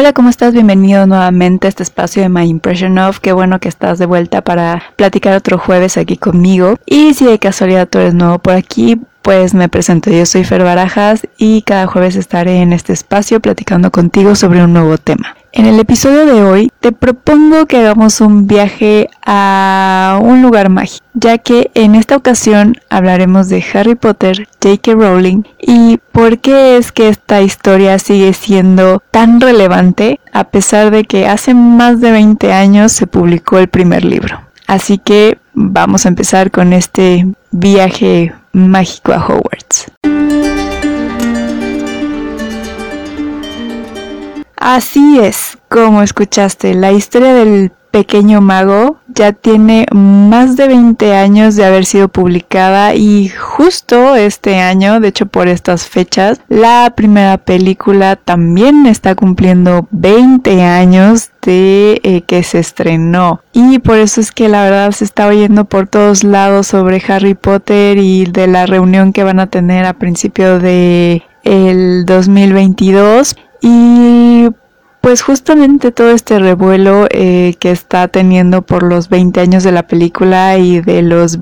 Hola, ¿cómo estás? Bienvenido nuevamente a este espacio de My Impression of. Qué bueno que estás de vuelta para platicar otro jueves aquí conmigo. Y si de casualidad tú eres nuevo por aquí, pues me presento. Yo soy Fer Barajas y cada jueves estaré en este espacio platicando contigo sobre un nuevo tema. En el episodio de hoy te propongo que hagamos un viaje a un lugar mágico, ya que en esta ocasión hablaremos de Harry Potter, J.K. Rowling y por qué es que esta historia sigue siendo tan relevante a pesar de que hace más de 20 años se publicó el primer libro. Así que vamos a empezar con este viaje mágico a Hogwarts. Así es, como escuchaste, la historia del pequeño mago ya tiene más de 20 años de haber sido publicada y justo este año, de hecho por estas fechas, la primera película también está cumpliendo 20 años de eh, que se estrenó. Y por eso es que la verdad se está oyendo por todos lados sobre Harry Potter y de la reunión que van a tener a principio de el 2022 y pues justamente todo este revuelo eh, que está teniendo por los 20 años de la película y de los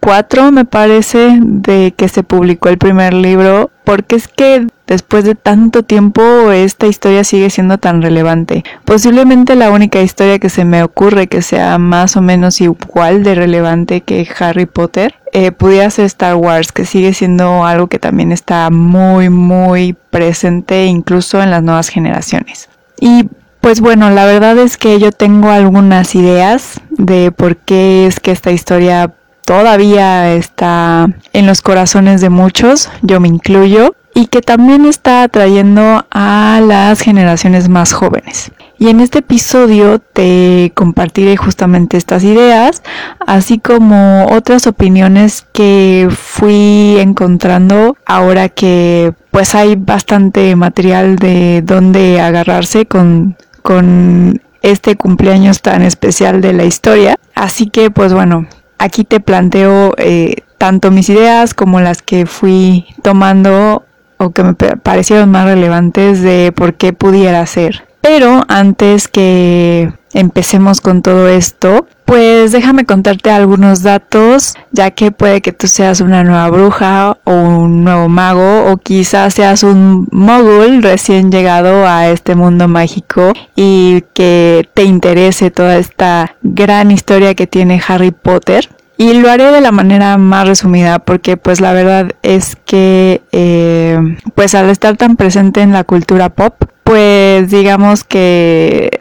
24 me parece de que se publicó el primer libro porque es que después de tanto tiempo esta historia sigue siendo tan relevante. Posiblemente la única historia que se me ocurre que sea más o menos igual de relevante que Harry Potter eh, pudiera ser Star Wars, que sigue siendo algo que también está muy, muy presente incluso en las nuevas generaciones. Y pues bueno, la verdad es que yo tengo algunas ideas de por qué es que esta historia todavía está en los corazones de muchos, yo me incluyo, y que también está atrayendo a las generaciones más jóvenes. Y en este episodio te compartiré justamente estas ideas, así como otras opiniones que fui encontrando ahora que pues hay bastante material de dónde agarrarse con, con este cumpleaños tan especial de la historia. Así que pues bueno, aquí te planteo eh, tanto mis ideas como las que fui tomando o que me parecieron más relevantes de por qué pudiera ser. Pero antes que empecemos con todo esto, pues déjame contarte algunos datos, ya que puede que tú seas una nueva bruja o un nuevo mago o quizás seas un mogul recién llegado a este mundo mágico y que te interese toda esta gran historia que tiene Harry Potter. Y lo haré de la manera más resumida porque pues la verdad es que eh, pues al estar tan presente en la cultura pop pues digamos que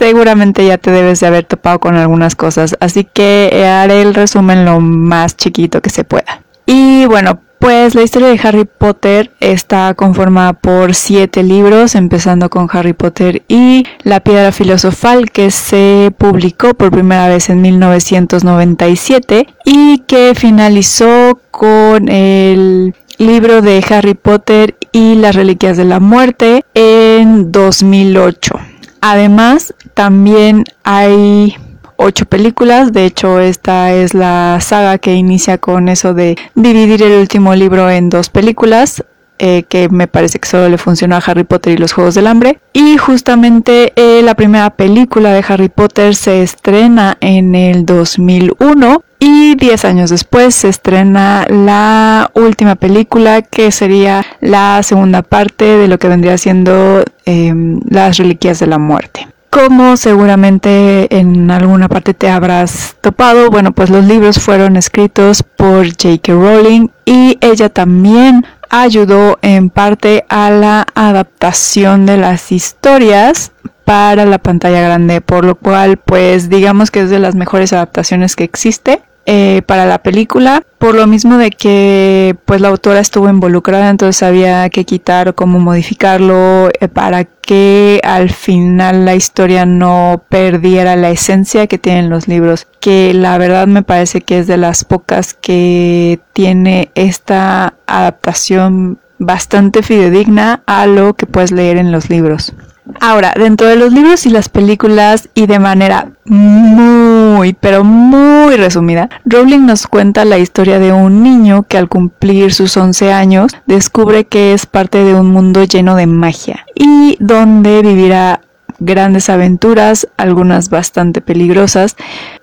seguramente ya te debes de haber topado con algunas cosas así que haré el resumen lo más chiquito que se pueda. Y bueno, pues la historia de Harry Potter está conformada por siete libros, empezando con Harry Potter y la piedra filosofal que se publicó por primera vez en 1997 y que finalizó con el libro de Harry Potter y las Reliquias de la Muerte en 2008. Además, también hay ocho películas. De hecho, esta es la saga que inicia con eso de dividir el último libro en dos películas. Eh, que me parece que solo le funcionó a Harry Potter y los Juegos del Hambre. Y justamente eh, la primera película de Harry Potter se estrena en el 2001 y 10 años después se estrena la última película que sería la segunda parte de lo que vendría siendo em, las Reliquias de la Muerte. Como seguramente en alguna parte te habrás topado, bueno, pues los libros fueron escritos por J.K. Rowling y ella también ayudó en parte a la adaptación de las historias para la pantalla grande, por lo cual pues digamos que es de las mejores adaptaciones que existe. Eh, para la película, por lo mismo de que pues la autora estuvo involucrada, entonces había que quitar o cómo modificarlo eh, para que al final la historia no perdiera la esencia que tienen los libros, que la verdad me parece que es de las pocas que tiene esta adaptación bastante fidedigna a lo que puedes leer en los libros. Ahora, dentro de los libros y las películas y de manera muy, pero muy resumida, Rowling nos cuenta la historia de un niño que al cumplir sus 11 años descubre que es parte de un mundo lleno de magia y donde vivirá grandes aventuras, algunas bastante peligrosas,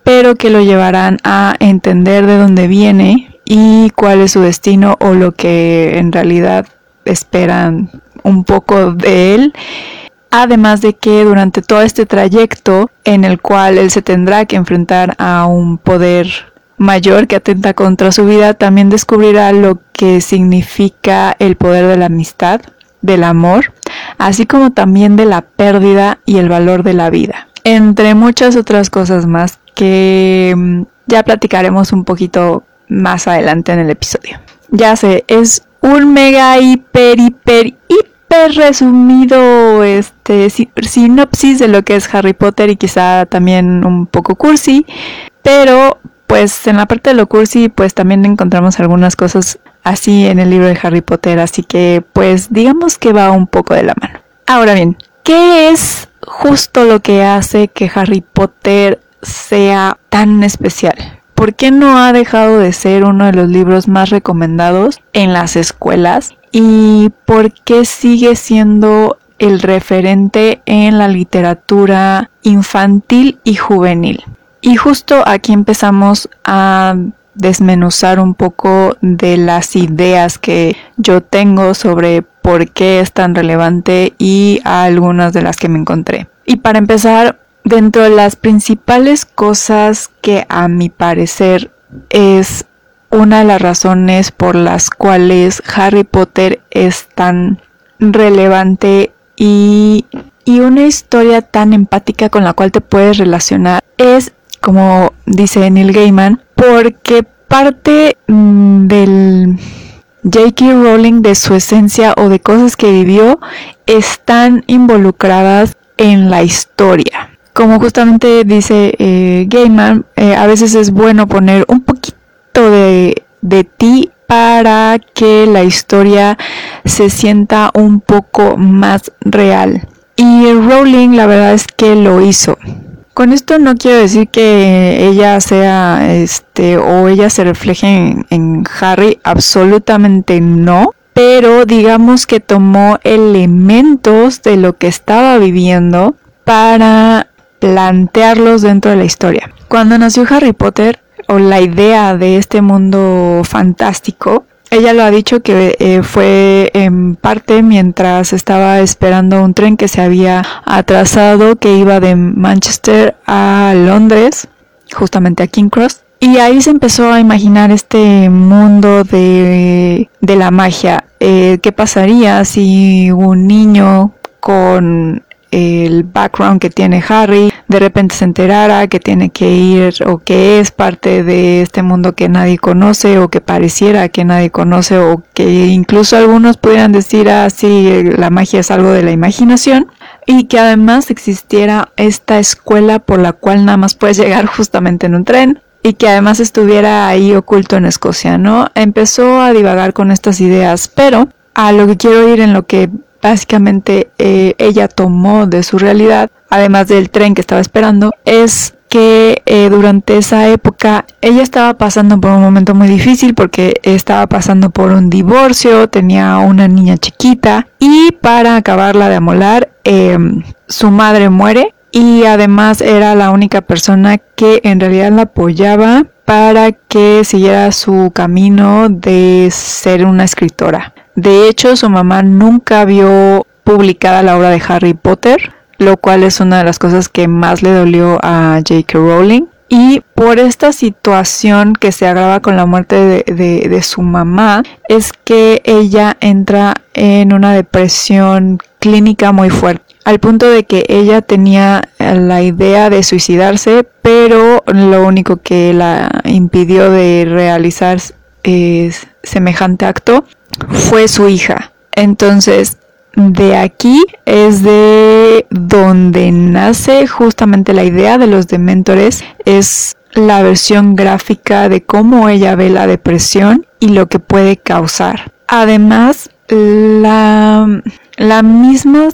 pero que lo llevarán a entender de dónde viene y cuál es su destino o lo que en realidad esperan un poco de él. Además de que durante todo este trayecto en el cual él se tendrá que enfrentar a un poder mayor que atenta contra su vida, también descubrirá lo que significa el poder de la amistad, del amor, así como también de la pérdida y el valor de la vida, entre muchas otras cosas más que mm, ya platicaremos un poquito más adelante en el episodio. Ya sé, es un mega hiper hiper hiper resumido este sinopsis de lo que es Harry Potter y quizá también un poco cursi, pero pues en la parte de lo cursi pues también encontramos algunas cosas así en el libro de Harry Potter, así que pues digamos que va un poco de la mano. Ahora bien, ¿qué es justo lo que hace que Harry Potter sea tan especial? ¿Por qué no ha dejado de ser uno de los libros más recomendados en las escuelas? ¿Y por qué sigue siendo el referente en la literatura infantil y juvenil? Y justo aquí empezamos a desmenuzar un poco de las ideas que yo tengo sobre por qué es tan relevante y algunas de las que me encontré. Y para empezar, dentro de las principales cosas que a mi parecer es una de las razones por las cuales Harry Potter es tan relevante y, y una historia tan empática con la cual te puedes relacionar es como dice Neil Gaiman, porque parte mm, del J.K. Rowling de su esencia o de cosas que vivió están involucradas en la historia. Como justamente dice eh, Gaiman, eh, a veces es bueno poner un poquito de, de ti para que la historia se sienta un poco más real. Y Rowling la verdad es que lo hizo. Con esto no quiero decir que ella sea, este, o ella se refleje en, Harry, absolutamente no. Pero digamos que tomó elementos de lo que estaba viviendo para plantearlos dentro de la historia. Cuando nació Harry Potter, o la idea de este mundo fantástico, ella lo ha dicho que eh, fue en parte mientras estaba esperando un tren que se había atrasado que iba de Manchester a Londres, justamente a King Cross. Y ahí se empezó a imaginar este mundo de, de la magia. Eh, ¿Qué pasaría si un niño con el background que tiene Harry, de repente se enterara que tiene que ir o que es parte de este mundo que nadie conoce o que pareciera que nadie conoce o que incluso algunos pudieran decir así ah, la magia es algo de la imaginación y que además existiera esta escuela por la cual nada más puedes llegar justamente en un tren y que además estuviera ahí oculto en Escocia, ¿no? Empezó a divagar con estas ideas, pero a lo que quiero ir en lo que básicamente eh, ella tomó de su realidad, además del tren que estaba esperando, es que eh, durante esa época ella estaba pasando por un momento muy difícil porque estaba pasando por un divorcio, tenía una niña chiquita y para acabarla de amolar, em, su madre muere y además era la única persona que en realidad la apoyaba para que siguiera su camino de ser una escritora. De hecho, su mamá nunca vio publicada la obra de Harry Potter, lo cual es una de las cosas que más le dolió a J.K. Rowling. Y por esta situación que se agrava con la muerte de, de, su mamá, es que ella entra en una depresión clínica muy fuerte, al punto de que ella tenía la idea de suicidarse, pero lo único que la impidió de realizar semejante acto fue su hija. Entonces, de aquí es de donde nace justamente la idea de los dementores, es la versión gráfica de cómo ella ve la depresión y lo que puede causar. Además, la, la misma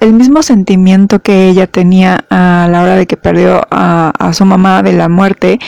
el mismo sentimiento que ella tenía a la hora de que perdió a, a su mamá de la muerte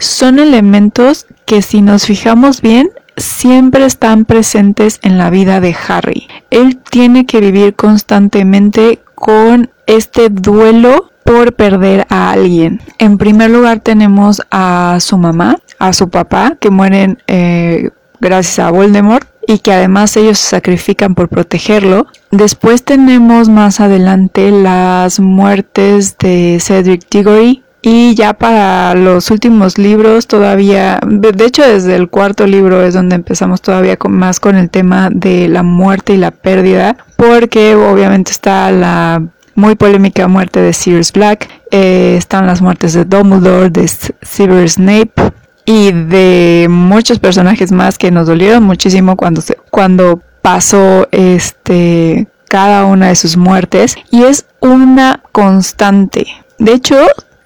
son elementos que si nos fijamos bien siempre están presentes en la vida de Harry. Él tiene que vivir constantemente con este duelo por perder a alguien. En primer lugar tenemos a su mamá, a su papá, que mueren eh, gracias a Voldemort y que además ellos se sacrifican por protegerlo. Después tenemos más adelante las muertes de Cedric Diggory y ya para los últimos libros todavía, de hecho desde el cuarto libro es donde empezamos todavía más con el tema de la muerte y la pérdida, porque obviamente está la muy polémica muerte de Sirius Black, eh, están las muertes de Dumbledore, de Severus Snape y de muchos personajes más que nos dolieron muchísimo cuando, cuando pasó este cada una de sus muertes y es una constante. De hecho,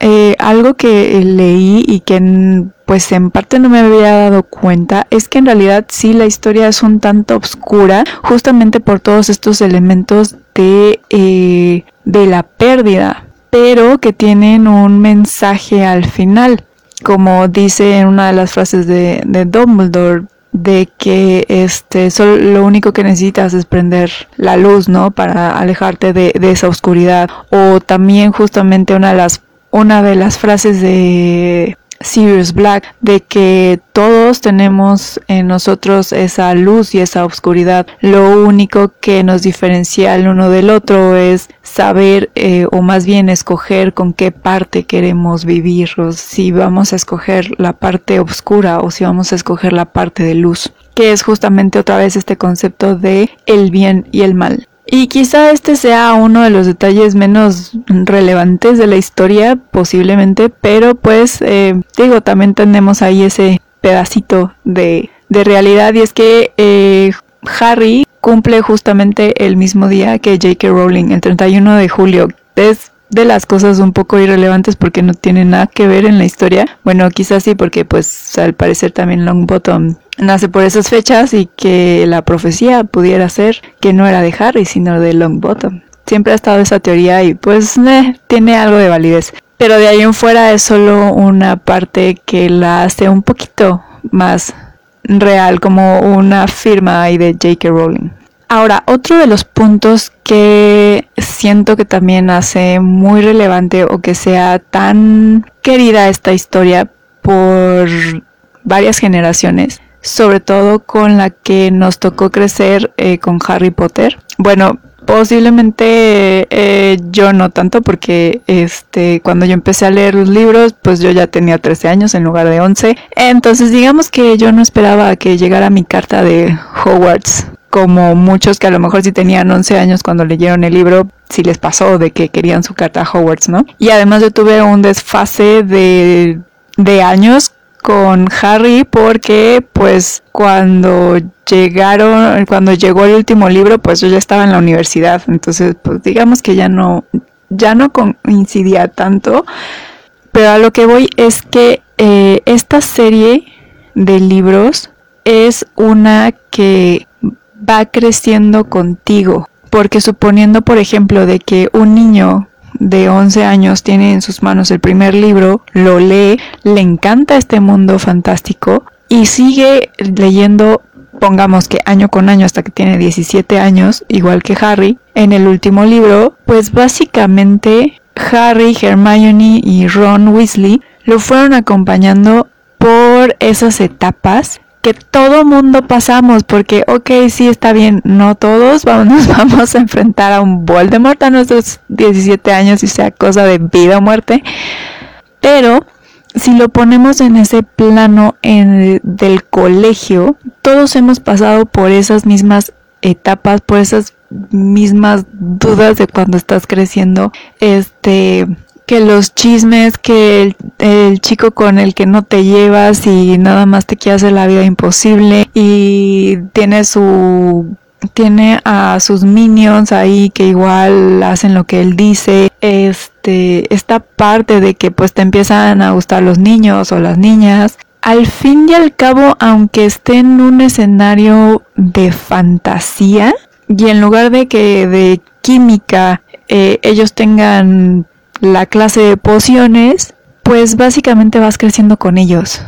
eh, algo que leí y que pues en parte no me había dado cuenta es que en realidad sí la historia es un tanto oscura justamente por todos estos elementos de eh, de la pérdida, pero que tienen un mensaje al final, como dice en una de las frases de, de Dumbledore, de que este solo lo único que necesitas es prender la luz, ¿no? Para alejarte de, de esa oscuridad. O también justamente una de las una de las frases de Sirius Black, de que todos tenemos en nosotros esa luz y esa oscuridad. Lo único que nos diferencia el uno del otro es saber eh, o más bien escoger con qué parte queremos vivir, o si vamos a escoger la parte oscura o si vamos a escoger la parte de luz, que es justamente otra vez este concepto de el bien y el mal. Y quizá este sea uno de los detalles menos relevantes de la historia, posiblemente, pero pues eh, digo, también tenemos ahí ese pedacito de, de realidad y es que eh, Harry cumple justamente el mismo día que J.K. Rowling, el 31 de julio. Es de las cosas un poco irrelevantes porque no tiene nada que ver en la historia. Bueno, quizás sí porque pues al parecer también Longbottom nace por esas fechas y que la profecía pudiera ser que no era de Harry, sino de Longbottom. Siempre ha estado esa teoría y pues eh, tiene algo de validez. Pero de ahí en fuera es solo una parte que la hace un poquito más real, como una firma ahí de J.K. Rowling. Ahora, otro de los puntos que siento que también hace muy relevante o que sea tan querida esta historia por varias generaciones sobre todo con la que nos tocó crecer eh, con Harry Potter. Bueno, posiblemente eh, yo no tanto porque este cuando yo empecé a leer los libros pues yo ya tenía 13 años en lugar de 11 entonces digamos que yo no esperaba que llegara mi carta de Hogwarts como muchos que a lo mejor si tenían 11 años cuando leyeron el libro si les pasó de que querían su carta a Hogwarts no y además yo tuve un desfase de de años con Harry porque pues cuando llegaron, cuando llegó el último libro, pues yo ya estaba en la universidad, entonces pues digamos que ya no, ya no coincidía tanto, pero a lo que voy es que eh, esta serie de libros es una que va creciendo contigo, porque suponiendo por ejemplo de que un niño de 11 años tiene en sus manos el primer libro, lo lee, le encanta este mundo fantástico y sigue leyendo, pongamos que año con año hasta que tiene 17 años, igual que Harry, en el último libro, pues básicamente Harry, Hermione y Ron Weasley lo fueron acompañando por esas etapas que todo mundo pasamos, porque, ok, sí está bien, no todos vamos, nos vamos a enfrentar a un Voldemort a nuestros 17 años y sea cosa de vida o muerte, pero si lo ponemos en ese plano del colegio, todos hemos pasado por esas mismas etapas, por esas mismas dudas de cuando estás creciendo, este, que los chismes, que el, chico con el que no te llevas y nada más te quiere hacer la vida imposible y tiene su tiene a sus minions ahí que igual hacen lo que él dice. Este, esta parte de que pues te empiezan a gustar los niños o las niñas al fin y al cabo, aunque esté en un escenario de fantasía, y en lugar de que de química eh, ellos tengan la clase de pociones, pues básicamente vas creciendo con ellos.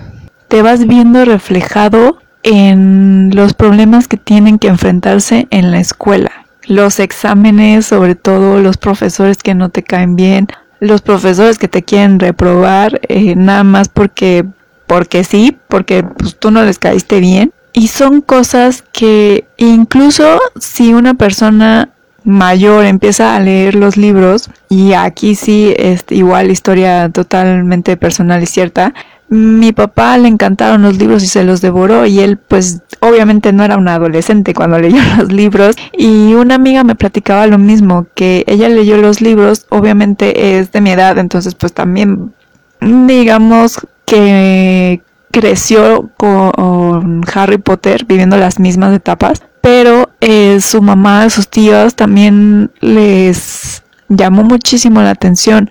Te vas viendo reflejado en los problemas que tienen que enfrentarse en la escuela. Los exámenes, sobre todo los profesores que no te caen bien, los profesores que te quieren reprobar, eh, nada más porque, porque sí, porque pues, tú no les caíste bien. Y son cosas que incluso si una persona mayor empieza a leer los libros, y aquí sí es igual historia totalmente personal y cierta, mi papá le encantaron los libros y se los devoró y él pues obviamente no era un adolescente cuando leyó los libros y una amiga me platicaba lo mismo, que ella leyó los libros, obviamente es de mi edad, entonces pues también digamos que creció con Harry Potter viviendo las mismas etapas, pero eh, su mamá, sus tíos también les llamó muchísimo la atención,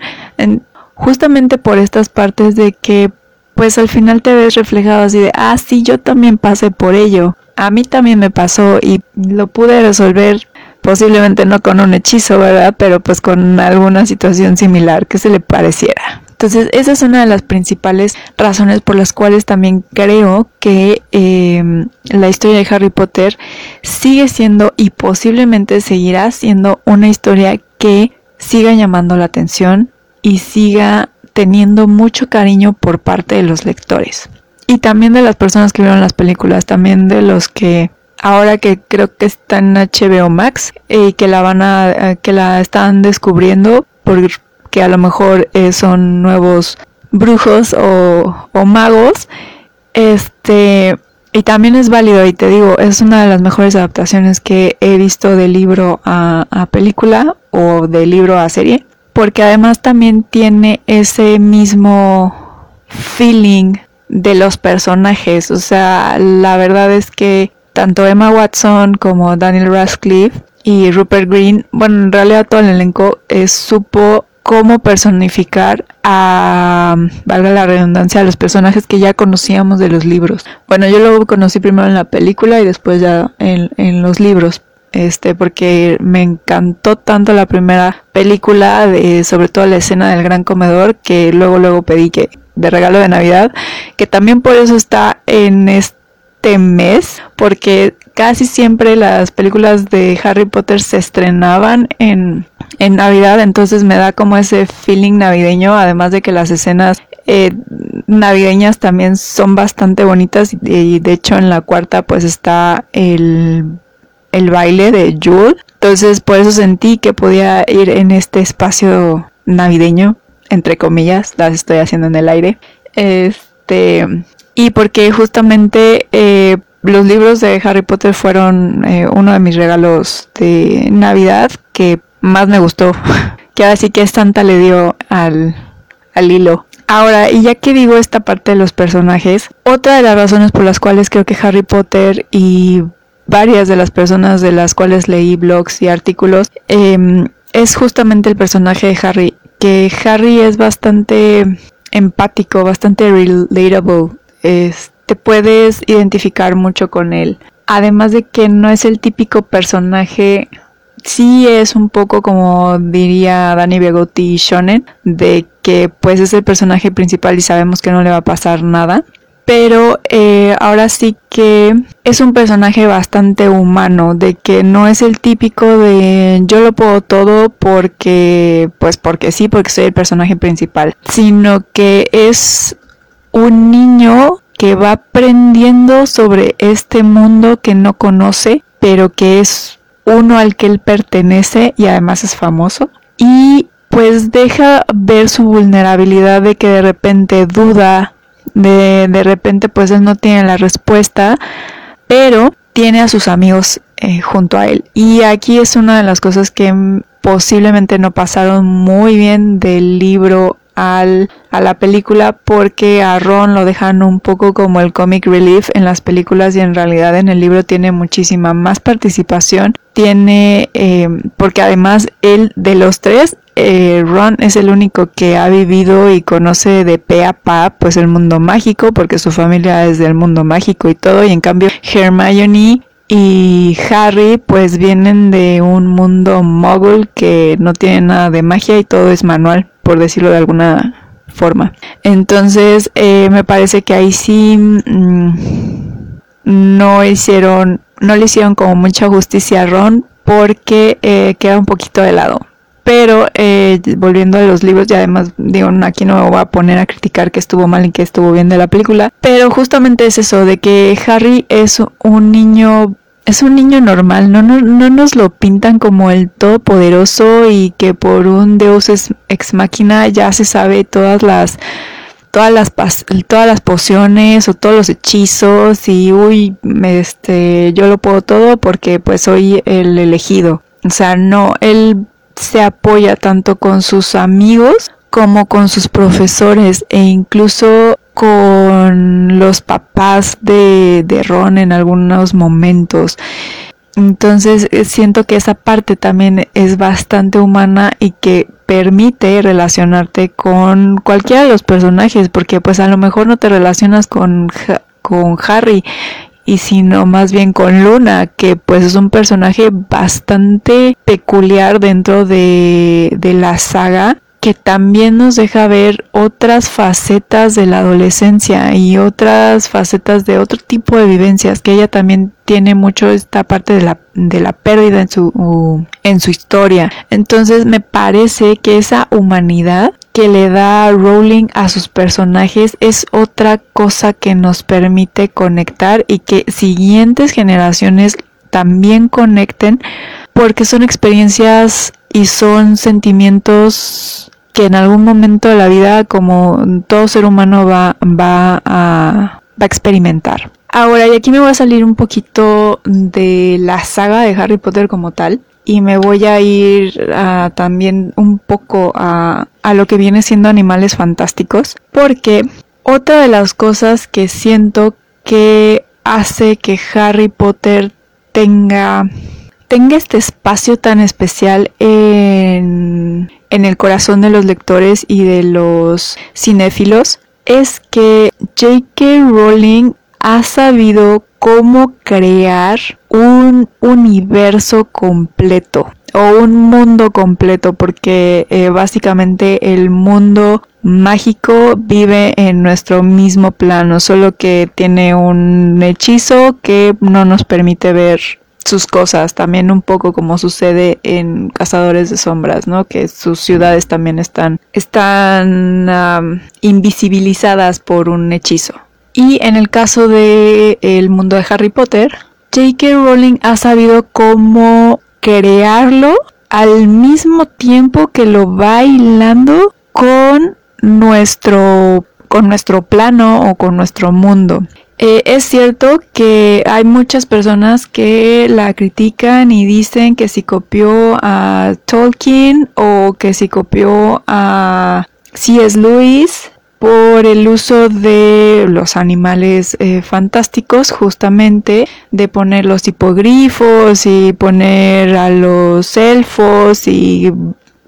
justamente por estas partes de que pues al final te ves reflejado así de, ah, sí, yo también pasé por ello, a mí también me pasó y lo pude resolver posiblemente no con un hechizo, ¿verdad? Pero pues con alguna situación similar que se le pareciera. Entonces, esa es una de las principales razones por las cuales también creo que em, la historia de Harry Potter sigue siendo y posiblemente seguirá siendo una historia que siga llamando la atención y siga teniendo mucho cariño por parte de los lectores. Y también de las personas que vieron las películas, también de los que ahora que creo que está en HBO Max y eh, que la van a eh, que la están descubriendo por que a lo mejor eh, son nuevos brujos o, magos. Este, y también es válido, y te digo, es una de las mejores adaptaciones que he visto de libro a, película o de libro a serie, porque además también tiene ese mismo feeling de los personajes. O sea, la verdad es que tanto Emma Watson como Daniel Radcliffe y Rupert Green, bueno, en realidad todo el elenco eh, supo cómo personificar a, valga la redundancia, a los personajes que ya conocíamos de los libros. Bueno, yo lo conocí primero en la película y después ya en, los libros. Este, porque me encantó tanto la primera película, de, sobre todo la escena del gran comedor, que luego, luego pedí que, de regalo de Navidad, que también por eso está en este mes, porque casi siempre las películas de Harry Potter se estrenaban en en Navidad, entonces me da como ese feeling navideño, además de que las escenas eh, navideñas también son bastante bonitas y, de hecho en la cuarta pues está el, el baile de Jule, entonces por eso sentí que podía ir en este espacio navideño, entre comillas, las estoy haciendo en el aire, este, y porque justamente eh, los libros de Harry Potter fueron eh, uno de mis regalos de Navidad que más me gustó. que ahora sí que Santa le dio al, al hilo. Ahora, y ya que digo esta parte de los personajes, otra de las razones por las cuales creo que Harry Potter y varias de las personas de las cuales leí blogs y artículos em, es justamente el personaje de Harry, que Harry es bastante empático, bastante relatable, te puedes identificar mucho con él. Además de que no es el típico personaje sí es un poco como diría Danny Begotti Shonen, de que pues es el personaje principal y sabemos que no le va a pasar nada. Pero eh, ahora sí que es un personaje bastante humano, de que no es el típico de yo lo puedo todo porque, pues porque sí, porque soy el personaje principal, sino que es un niño que va aprendiendo sobre este mundo que no conoce, pero que es uno al que él pertenece y además es famoso. Y pues deja ver su vulnerabilidad de que de repente duda, de, de repente pues él no tiene la respuesta, pero tiene a sus amigos eh, junto a él. Y aquí es una de las cosas que posiblemente no pasaron muy bien del libro al, a la película porque a Ron lo dejan un poco como el comic relief en las películas y en realidad en el libro tiene muchísima más participación. Tiene, eh, porque además él de los tres eh, Ron es el único que ha vivido y conoce de pe a pa pues el mundo mágico porque su familia es del mundo mágico y todo y en cambio Hermione y Harry pues vienen de un mundo mogul que no tiene nada de magia y todo es manual por decirlo de alguna forma. Entonces eh, me parece que ahí sí mm, no hicieron no le hicieron como mucha justicia a Ron porque eh, queda un poquito de lado. Pero eh, volviendo a los libros y además digo aquí no me voy a poner a criticar que estuvo mal y que estuvo bien de la película pero justamente es eso de que Harry es un niño es un niño normal, no, no, no nos lo pintan como el todopoderoso y que por un Deus ex máquina ya se sabe todas las todas las todas las pociones o todos los hechizos y uy, este yo lo puedo todo porque pues soy el elegido. O sea, no, él se apoya tanto con sus amigos como con sus profesores e incluso con los papás de, de Ron en algunos momentos. Entonces eh, siento que esa parte también es bastante humana y que permite relacionarte con cualquiera de los personajes, porque pues a lo mejor no te relacionas con, con Harry y sino más bien con Luna, que pues es un personaje bastante peculiar dentro de, de la saga que también nos deja ver otras facetas de la adolescencia y otras facetas de otro tipo de vivencias, que ella también tiene mucho esta parte de la, de la pérdida en su, en su historia. Entonces me parece que esa humanidad que le da Rowling a sus personajes es otra cosa que nos permite conectar y que siguientes generaciones también conecten porque son experiencias y son sentimientos que en algún momento de la vida, como todo ser humano, va, va, a, va a experimentar. Ahora, y aquí me voy a salir un poquito de la saga de Harry Potter como tal. Y me voy a ir también un poco a, a lo que viene siendo animales fantásticos. Porque otra de las cosas que siento que hace que Harry Potter tenga tenga este espacio tan especial en, en el corazón de los lectores y de los cinéfilos es que J.K. Rowling ha sabido cómo crear un universo completo o un mundo completo porque eh, básicamente el mundo mágico vive en nuestro mismo plano solo que tiene un hechizo que no nos permite ver sus cosas, también un poco como sucede en Cazadores de Sombras, ¿no? Que sus ciudades también están, están invisibilizadas por un hechizo. Y en el caso de el mundo de Harry Potter, J.K. Rowling ha sabido cómo crearlo al mismo tiempo que lo va hilando con nuestro con nuestro plano o con nuestro mundo. Eh, es cierto que hay muchas personas que la critican y dicen que si copió a Tolkien o que si copió a C.S. Lewis por el uso de los animales eh, fantásticos, justamente de poner los hipogrifos y poner a los elfos y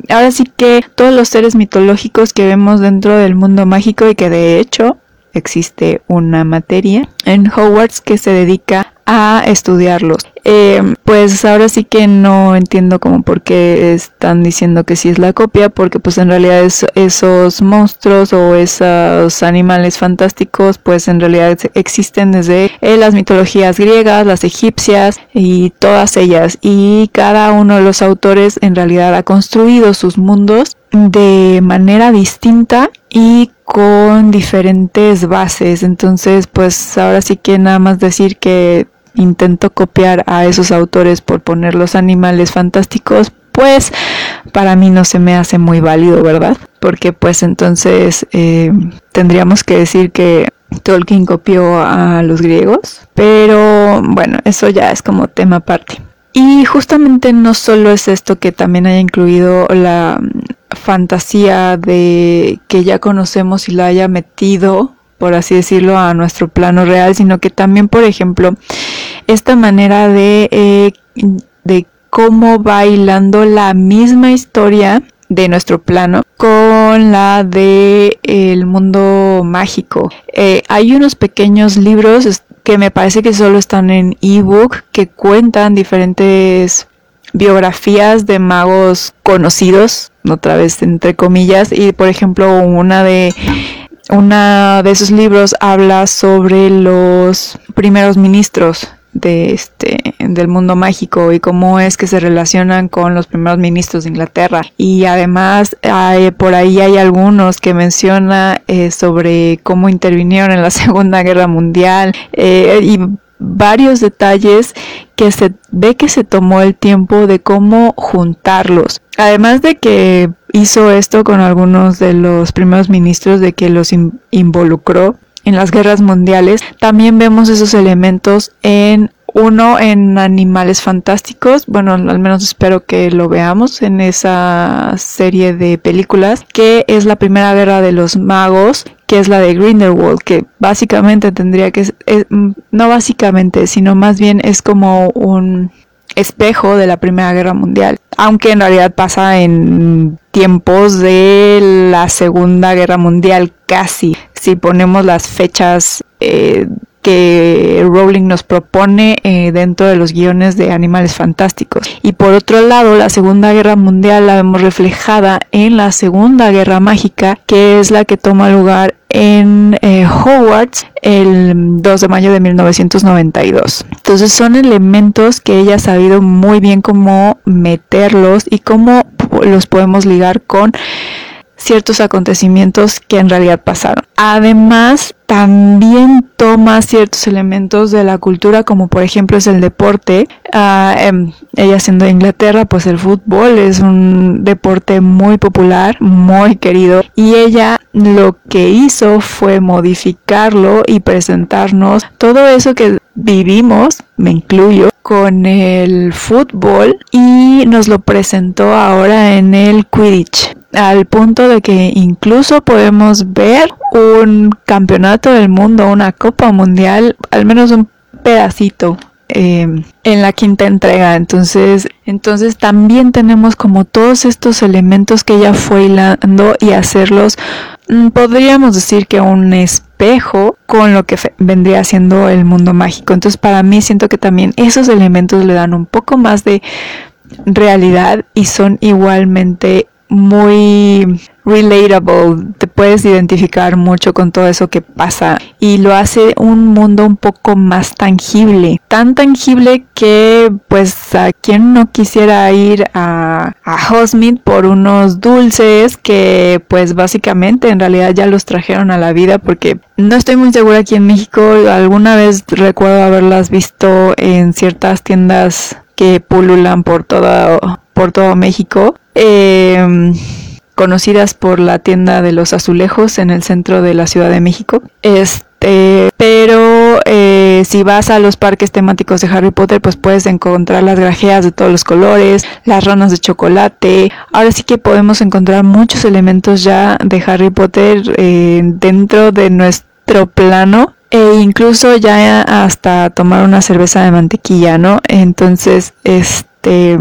ahora sí que todos los seres mitológicos que vemos dentro del mundo mágico y que de hecho existe una materia en Hogwarts que se dedica a estudiarlos. Eh, pues ahora sí que no entiendo como por qué están diciendo que sí es la copia, porque pues en realidad esos monstruos o esos animales fantásticos pues en realidad existen desde eh, las mitologías griegas, las egipcias y todas ellas. Y cada uno de los autores en realidad ha construido sus mundos de manera distinta y con diferentes bases. Entonces, pues ahora sí que nada más decir que intento copiar a esos autores por poner los animales fantásticos, pues para mí no se me hace muy válido, ¿verdad? Porque pues entonces eh, tendríamos que decir que Tolkien copió a los griegos, pero bueno, eso ya es como tema aparte. Y justamente no solo es esto que también haya incluido la fantasía de que ya conocemos y la haya metido, por así decirlo, a nuestro plano real, sino que también, por ejemplo, esta manera de, eh, de cómo bailando la misma historia de nuestro plano con la de el mundo mágico. Eh, hay unos pequeños libros que me parece que solo están en ebook que cuentan diferentes biografías de magos conocidos, otra vez entre comillas, y por ejemplo una de una de esos libros habla sobre los primeros ministros de este del mundo mágico y cómo es que se relacionan con los primeros ministros de Inglaterra. Y además hay, por ahí hay algunos que menciona eh, sobre cómo intervinieron en la Segunda Guerra Mundial eh, y varios detalles que se ve que se tomó el tiempo de cómo juntarlos. Además de que hizo esto con algunos de los primeros ministros de que los involucró en las guerras mundiales, también vemos esos elementos en uno en Animales Fantásticos, bueno, al menos espero que lo veamos en esa serie de películas, que es la primera guerra de los magos, que es la de Grindelwald, que básicamente tendría que, mm, no básicamente, sino más bien es como un espejo de la Primera Guerra Mundial, aunque en realidad pasa en tiempos de la Segunda Guerra Mundial casi, si ponemos las fechas eh, que Rowling nos propone eh, dentro de los guiones de Animales Fantásticos. Y por otro lado, la Segunda Guerra Mundial la vemos reflejada en la Segunda Guerra Mágica, que es la que toma lugar en eh, Hogwarts el 2 de mayo de 1992. Entonces son elementos que ella ha sabido muy bien cómo meterlos y cómo los podemos ligar con ciertos acontecimientos que en realidad pasaron. Además, también toma ciertos elementos de la cultura, como por ejemplo es el deporte. Ah, em, ella siendo de Inglaterra, pues el fútbol es un deporte muy popular, muy querido. Y ella lo que hizo fue modificarlo y presentarnos todo eso que vivimos, me incluyo, con el fútbol y nos lo presentó ahora en el Quidditch al punto de que incluso podemos ver un campeonato del mundo, una copa mundial, al menos un pedacito em, en la quinta entrega. Entonces, entonces también tenemos como todos estos elementos que ella fue hilando y hacerlos, mm, podríamos decir que un espejo con lo que vendría siendo el mundo mágico. Entonces, para mí siento que también esos elementos le dan un poco más de realidad y son igualmente muy relatable, te puedes identificar mucho con todo eso que pasa y lo hace un mundo un poco más tangible, tan tangible que pues a quien no quisiera ir a, a por unos dulces que pues básicamente en realidad ya los trajeron a la vida porque no estoy muy segura aquí en México, alguna vez recuerdo haberlas visto en ciertas tiendas que pululan por todo, por todo México Em, conocidas por la tienda de los azulejos en el centro de la Ciudad de México. Este, pero eh, si vas a los parques temáticos de Harry Potter, pues puedes encontrar las grajeas de todos los colores, las ranas de chocolate. Ahora sí que podemos encontrar muchos elementos ya de Harry Potter eh, dentro de nuestro plano e incluso ya hasta tomar una cerveza de mantequilla, ¿no? Entonces, este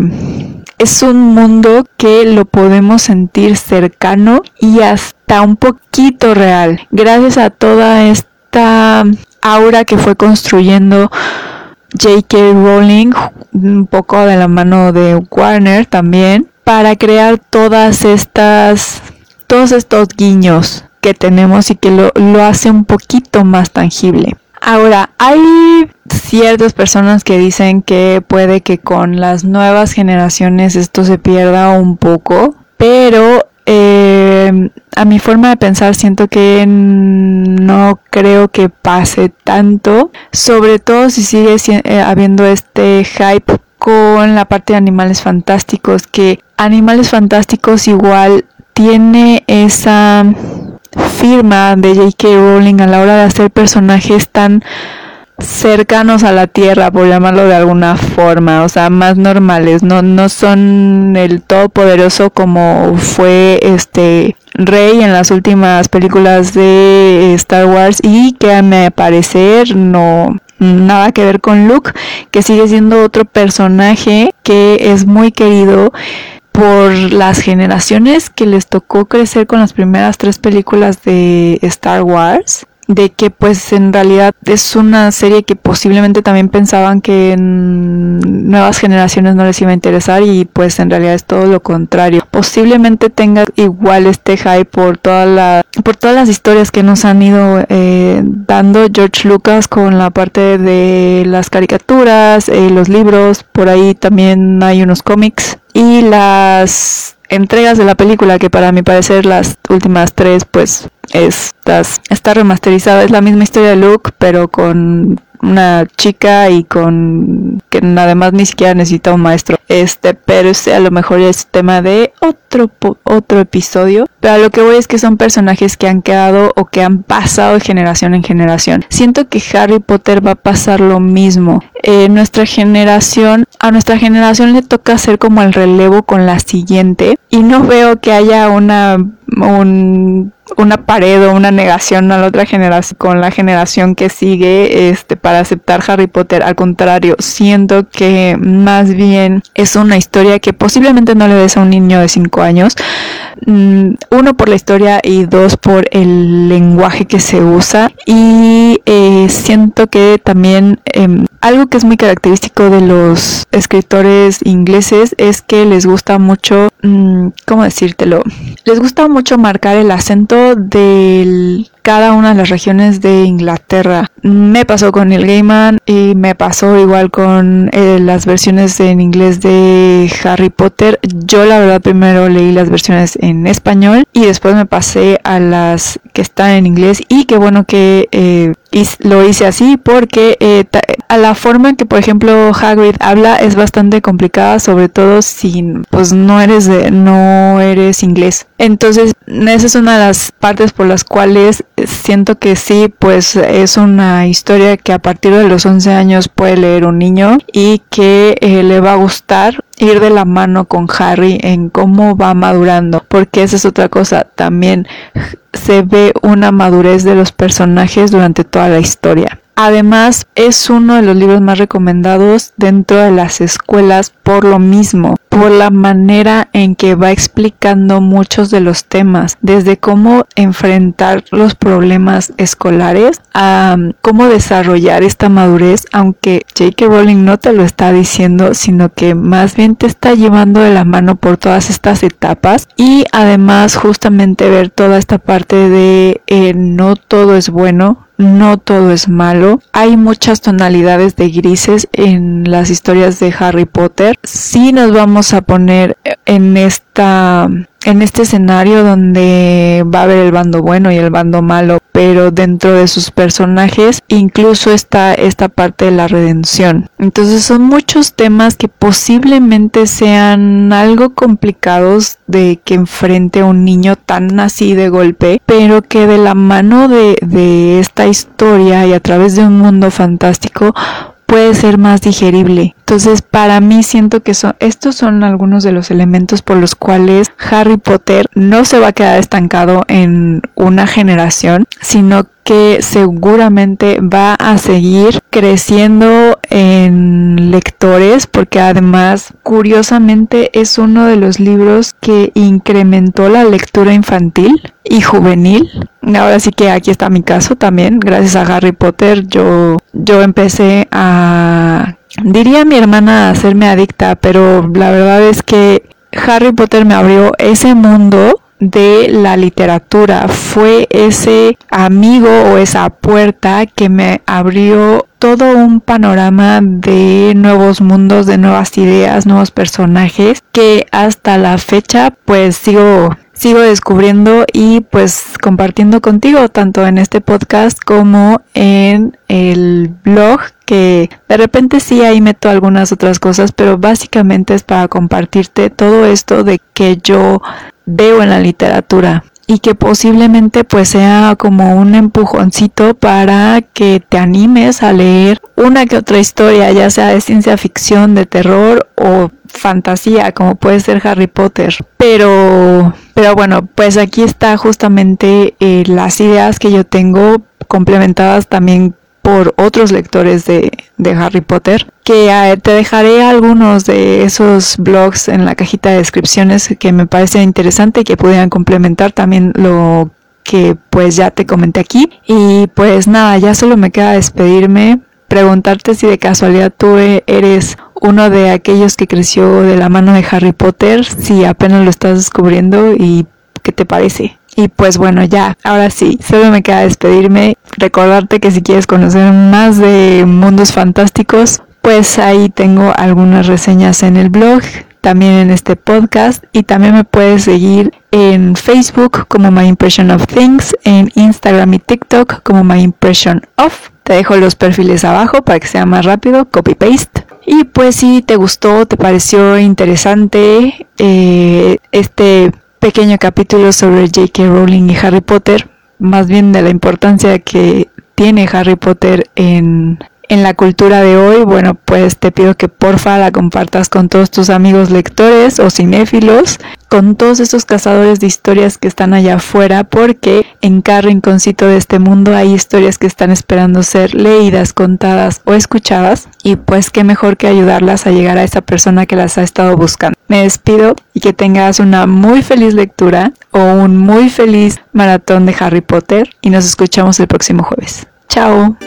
es un mundo que lo podemos sentir cercano y hasta un poquito real. Gracias a toda esta aura que fue construyendo J.K. Rowling, un poco de la mano de Warner también, para crear todas estas, todos estos guiños que tenemos y que lo, lo hace un poquito más tangible. Ahora, hay ciertas personas que dicen que puede que con las nuevas generaciones esto se pierda un poco, pero eh, a mi forma de pensar siento que no creo que pase tanto, sobre todo si sigue eh, habiendo este hype con la parte de animales fantásticos, que animales fantásticos igual tiene esa firma de J.K. Rowling a la hora de hacer personajes tan cercanos a la tierra, por llamarlo de alguna forma, o sea, más normales, no, no son el todopoderoso como fue este Rey en las últimas películas de Star Wars y que a mi parecer no nada que ver con Luke, que sigue siendo otro personaje que es muy querido por las generaciones que les tocó crecer con las primeras tres películas de Star Wars de que pues en realidad es una serie que posiblemente también pensaban que en nuevas generaciones no les iba a interesar y pues en realidad es todo lo contrario. Posiblemente tenga igual este hype por toda la por todas las historias que nos han ido eh, dando George Lucas con la parte de las caricaturas, eh, los libros, por ahí también hay unos cómics y las entregas de la película que para mi parecer las últimas tres pues estas, está remasterizada, es la misma historia de Luke pero con una chica y con que además ni siquiera necesita un maestro. Este, pero este a lo mejor es tema de otro otro episodio. Pero a lo que voy es que son personajes que han quedado o que han pasado de generación en generación. Siento que Harry Potter va a pasar lo mismo. Eh, nuestra generación, a nuestra generación le toca hacer como el relevo con la siguiente y no veo que haya una un una pared o una negación a la otra generación con la generación que sigue este para aceptar Harry Potter. Al contrario siento que más bien es una historia que posiblemente no le des a un niño de 5 años. Mm, uno por la historia y dos por el lenguaje que se usa. Y eh, siento que también em, algo que es muy característico de los escritores ingleses es que les gusta mucho, mm, ¿cómo decírtelo? Les gusta mucho marcar el acento del cada una de las regiones de Inglaterra. Me pasó con Neil Gaiman y me pasó igual con eh, las versiones en inglés de Harry Potter. Yo la verdad primero leí las versiones en español y después me pasé a las que están en inglés y qué bueno que eh, lo hice así porque eh, a la forma en que por ejemplo Hagrid habla es bastante complicada sobre todo si pues no eres de, no eres inglés entonces esa es una de las partes por las cuales siento que sí, pues es una historia que a partir de los 11 años puede leer un niño y que eh, le va a gustar ir de la mano con Harry en cómo va madurando, porque esa es otra cosa, también se ve una madurez de los personajes durante toda la historia. Además, es uno de los libros más recomendados dentro de las escuelas por lo mismo, por la manera en que va explicando muchos de los temas, desde cómo enfrentar los problemas escolares a um, cómo desarrollar esta madurez, aunque J.K. Rowling no te lo está diciendo, sino que más bien te está llevando de la mano por todas estas etapas y además justamente ver toda esta parte de eh, no todo es bueno, no todo es malo. Hay muchas tonalidades de grises en las historias de Harry Potter. Si nos vamos a poner en esta en este escenario donde va a haber el bando bueno y el bando malo, pero dentro de sus personajes incluso está esta parte de la redención. Entonces son muchos temas que posiblemente sean algo complicados de que enfrente un niño tan así de golpe, pero que de la mano de, de esta historia y a través de un mundo fantástico puede ser más digerible. Entonces, para mí siento que son, estos son algunos de los elementos por los cuales Harry Potter no se va a quedar estancado en una generación, sino que seguramente va a seguir creciendo en lectores porque además curiosamente es uno de los libros que incrementó la lectura infantil y juvenil. Ahora sí que aquí está mi caso también, gracias a Harry Potter yo yo empecé a diría mi hermana a hacerme adicta, pero la verdad es que Harry Potter me abrió ese mundo de la literatura. Fue ese amigo o esa puerta que me abrió todo un panorama de nuevos mundos, de nuevas ideas, nuevos personajes que hasta la fecha pues sigo sigo descubriendo y pues compartiendo contigo tanto en este podcast como en el blog que de repente sí ahí meto algunas otras cosas pero básicamente es para compartirte todo esto de que yo veo en la literatura y que posiblemente pues sea como un empujoncito para que te animes a leer una que otra historia, ya sea de ciencia ficción, de terror o fantasía, como puede ser Harry Potter. Pero, pero bueno, pues aquí está justamente eh, las ideas que yo tengo complementadas también por otros lectores de, Harry Potter que eh, te dejaré algunos de esos blogs en la cajita de descripciones que me parece interesante y que pudieran complementar también lo que pues ya te comenté aquí. Y pues nada, ya solo me queda despedirme, preguntarte si de casualidad tú eres uno de aquellos que creció de la mano de Harry Potter, si apenas lo estás descubriendo y qué te parece. Y pues bueno, ya, ahora sí, solo me queda despedirme, recordarte que si quieres conocer más de mundos fantásticos, pues ahí tengo algunas reseñas en el blog, también en este podcast y también me puedes seguir en Facebook como My Impression of Things, en Instagram y TikTok como My Impression of. Te dejo los perfiles abajo para que sea más rápido, copy paste. Y pues si te gustó, te pareció interesante eh, este pequeño capítulo sobre J.K. Rowling y Harry Potter, más bien de la importancia que tiene Harry Potter en en la cultura de hoy, bueno, pues te pido que porfa la compartas con todos tus amigos lectores o cinéfilos, con todos esos cazadores de historias que están allá afuera, porque en cada rinconcito de este mundo hay historias que están esperando ser leídas, contadas o escuchadas, y pues qué mejor que ayudarlas a llegar a esa persona que las ha estado buscando. Me despido y que tengas una muy feliz lectura o un muy feliz maratón de Harry Potter y nos escuchamos el próximo jueves. Chao.